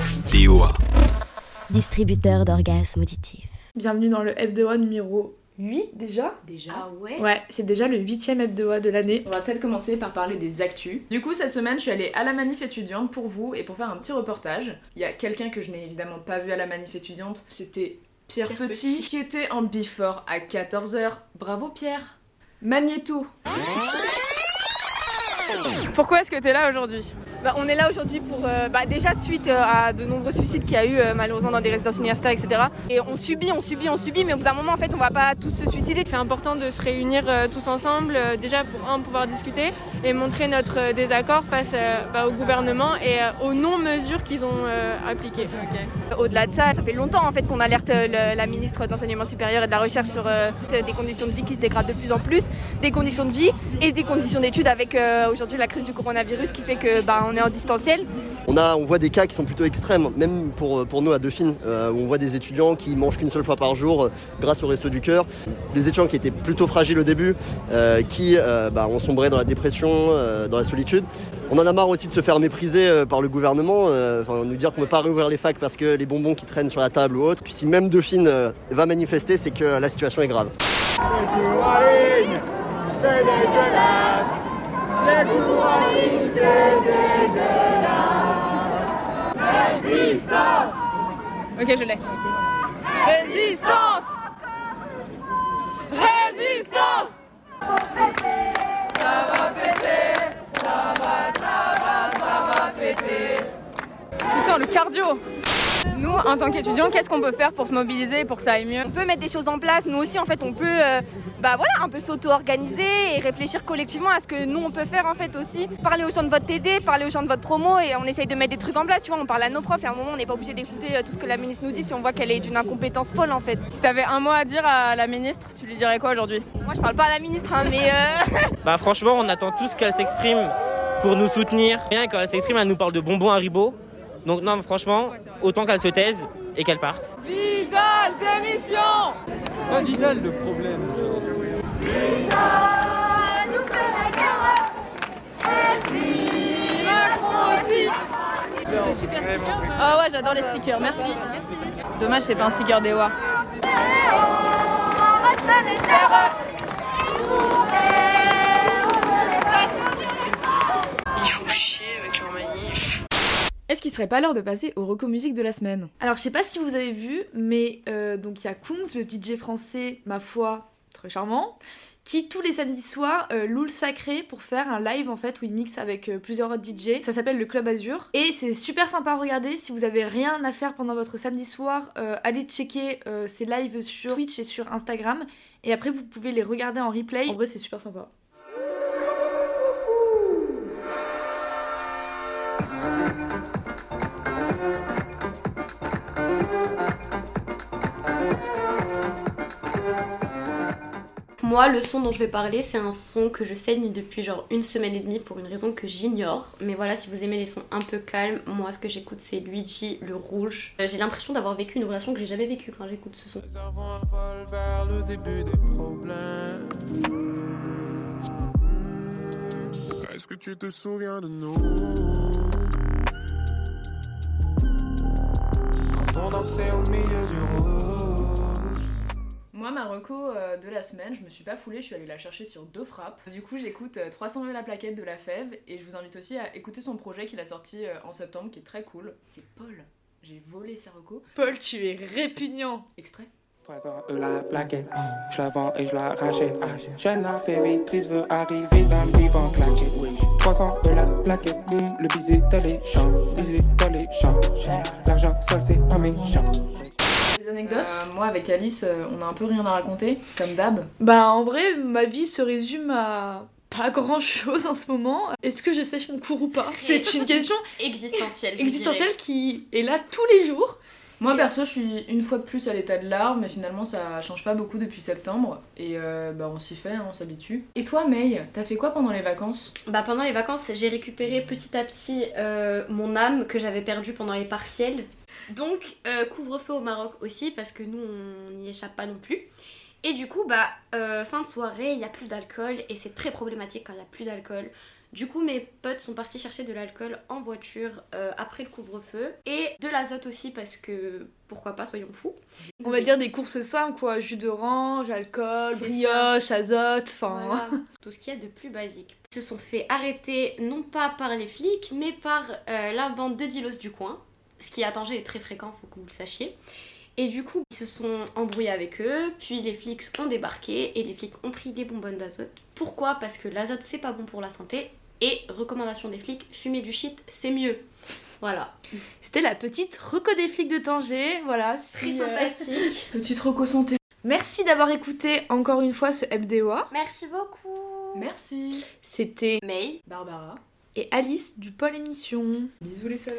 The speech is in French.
DOA. Distributeur d'orgasmes auditifs. Bienvenue dans le FDOA numéro 8 déjà Déjà Ah ouais Ouais, c'est déjà le huitième FDOA de l'année. On va peut-être commencer par parler des actus. Du coup, cette semaine, je suis allée à la manif étudiante pour vous et pour faire un petit reportage. Il y a quelqu'un que je n'ai évidemment pas vu à la manif étudiante. C'était Pierre, Pierre Petit, Petit. qui était en before à 14h. Bravo Pierre Magnéto Pourquoi est-ce que tu es là aujourd'hui? Bah, on est là aujourd'hui pour, euh, bah, déjà suite euh, à de nombreux suicides qu'il y a eu euh, malheureusement dans des résidences universitaires, etc. Et on subit, on subit, on subit, mais au bout d'un moment, en fait, on va pas tous se suicider. C'est important de se réunir tous ensemble, déjà pour un, pouvoir discuter et montrer notre euh, désaccord face euh, bah, au gouvernement et euh, aux non-mesures qu'ils ont appliquées. Au-delà de ça, ça fait longtemps en fait qu'on alerte le- la ministre de l'enseignement supérieur et de la recherche sur des conditions de vie qui se dégradent de plus en plus, des conditions de vie et des conditions d'études avec aujourd'hui la crise du coronavirus qui fait que bah, on est en distanciel. On, a, on voit des cas qui sont plutôt extrêmes, même pour, pour nous à Dauphine, euh, où on voit des étudiants qui mangent qu'une seule fois par jour euh, grâce au Resto du Cœur. Des étudiants qui étaient plutôt fragiles au début, euh, qui euh, bah, ont sombré dans la dépression, euh, dans la solitude. On en a marre aussi de se faire mépriser euh, par le gouvernement, euh, enfin, nous dire qu'on ne peut pas réouvrir les facs parce que les bonbons qui traînent sur la table ou autre. Puis si même Dauphine euh, va manifester, c'est que la situation est grave. Ok, je l'ai. Résistance nous, en tant qu'étudiants, qu'est-ce qu'on peut faire pour se mobiliser, pour que ça aille mieux On peut mettre des choses en place. Nous aussi, en fait, on peut, euh, bah voilà, un peu s'auto-organiser et réfléchir collectivement à ce que nous on peut faire en fait aussi. Parler aux gens de votre TD, parler aux gens de votre promo et on essaye de mettre des trucs en place. Tu vois, on parle à nos profs et à un moment, on n'est pas obligé d'écouter euh, tout ce que la ministre nous dit si on voit qu'elle est d'une incompétence folle en fait. Si t'avais un mot à dire à la ministre, tu lui dirais quoi aujourd'hui? Moi, je parle pas à la ministre, hein, mais euh, Bah franchement, on attend tous qu'elle s'exprime pour nous soutenir. Rien quand elle s'exprime, elle nous parle de bonbons Haribo. Donc non, franchement, autant qu'elle se taise et qu'elle parte. Vidal, démission pas Vidal le problème. Ah ouais, j'adore les stickers, merci. Dommage, c'est pas un sticker d'Ewa. Il faut chier avec leur manif. Est-ce qu'il serait pas l'heure de passer au reco musique de la semaine Alors je sais pas si vous avez vu, mais euh, donc il y a Kungs, le DJ français, ma foi, très charmant, qui tous les samedis soirs euh, loue le sacré pour faire un live en fait où il mixe avec euh, plusieurs autres DJ. Ça s'appelle le Club Azur et c'est super sympa à regarder. Si vous avez rien à faire pendant votre samedi soir, euh, allez checker ces lives sur Twitch et sur Instagram et après vous pouvez les regarder en replay. En vrai c'est super sympa. Moi, le son dont je vais parler, c'est un son que je saigne depuis genre une semaine et demie pour une raison que j'ignore. Mais voilà, si vous aimez les sons un peu calmes, moi ce que j'écoute c'est Luigi le rouge. Euh, J'ai l'impression d'avoir vécu une relation que j'ai jamais vécue quand j'écoute ce son. Réservoir vol vers le début des problèmes. Est-ce que tu te souviens de nous? Quand on dansait au milieu du rouge. Moi, ma reco euh, de la semaine, je me suis pas foulée, je suis allée la chercher sur deux frappes. Du coup, j'écoute euh, 300 000 la plaquette de la Fève et je vous invite aussi à écouter son projet qu'il a sorti euh, en septembre qui est très cool. C'est Paul. J'ai volé sa reco. Paul, tu es répugnant. Extrait. 300 eux la plaquette, je la vends et je la rachète. Jeune la véritrice veut arriver dans le vivre en claquette. Oui. 300 eux la plaquette, le baiser dans les champs, baiser dans les champs. L'argent seul c'est pas méchant. Anecdotes Moi, avec Alice, euh, on a un peu rien à raconter, comme d'hab. Bah en vrai, ma vie se résume à pas grand chose en ce moment. Est-ce que je sèche mon cours ou pas C'est une question existentielle dirais. qui est là tous les jours. Moi perso, je suis une fois de plus à l'état de l'art, mais finalement ça change pas beaucoup depuis septembre. Et euh, bah on s'y fait, hein, on s'habitue. Et toi, May, t'as fait quoi pendant les vacances? Bah pendant les vacances, j'ai récupéré petit à petit euh, mon âme que j'avais perdue pendant les partiels. Donc euh, couvre-feu au Maroc aussi parce que nous on n'y échappe pas non plus. Et du coup bah euh, fin de soirée, il y a plus d'alcool et c'est très problématique quand il y a plus d'alcool. Du coup, mes potes sont partis chercher de l'alcool en voiture euh, après le couvre-feu et de l'azote aussi parce que pourquoi pas, soyons fous. On va dire des courses simples quoi, jus d'orange, alcool, brioche, azote, enfin. Voilà, tout ce qu'il y a de plus basique. Ils se sont fait arrêter non pas par les flics, mais par euh, la bande de dilos du coin. Ce qui à Tanger est très fréquent, faut que vous le sachiez. Et du coup, ils se sont embrouillés avec eux, puis les flics ont débarqué et les flics ont pris des bonbonnes d'azote. Pourquoi? Parce que l'azote c'est pas bon pour la santé et recommandation des flics, fumer du shit c'est mieux. Voilà, C'était la petite reco des flics de Tanger, voilà. très euh, sympathique. Petite reco santé. Merci d'avoir écouté encore une fois ce MDOA. Merci beaucoup. Merci. C'était May. Barbara. et Alice du Pôle Émission. Bisous les salauds.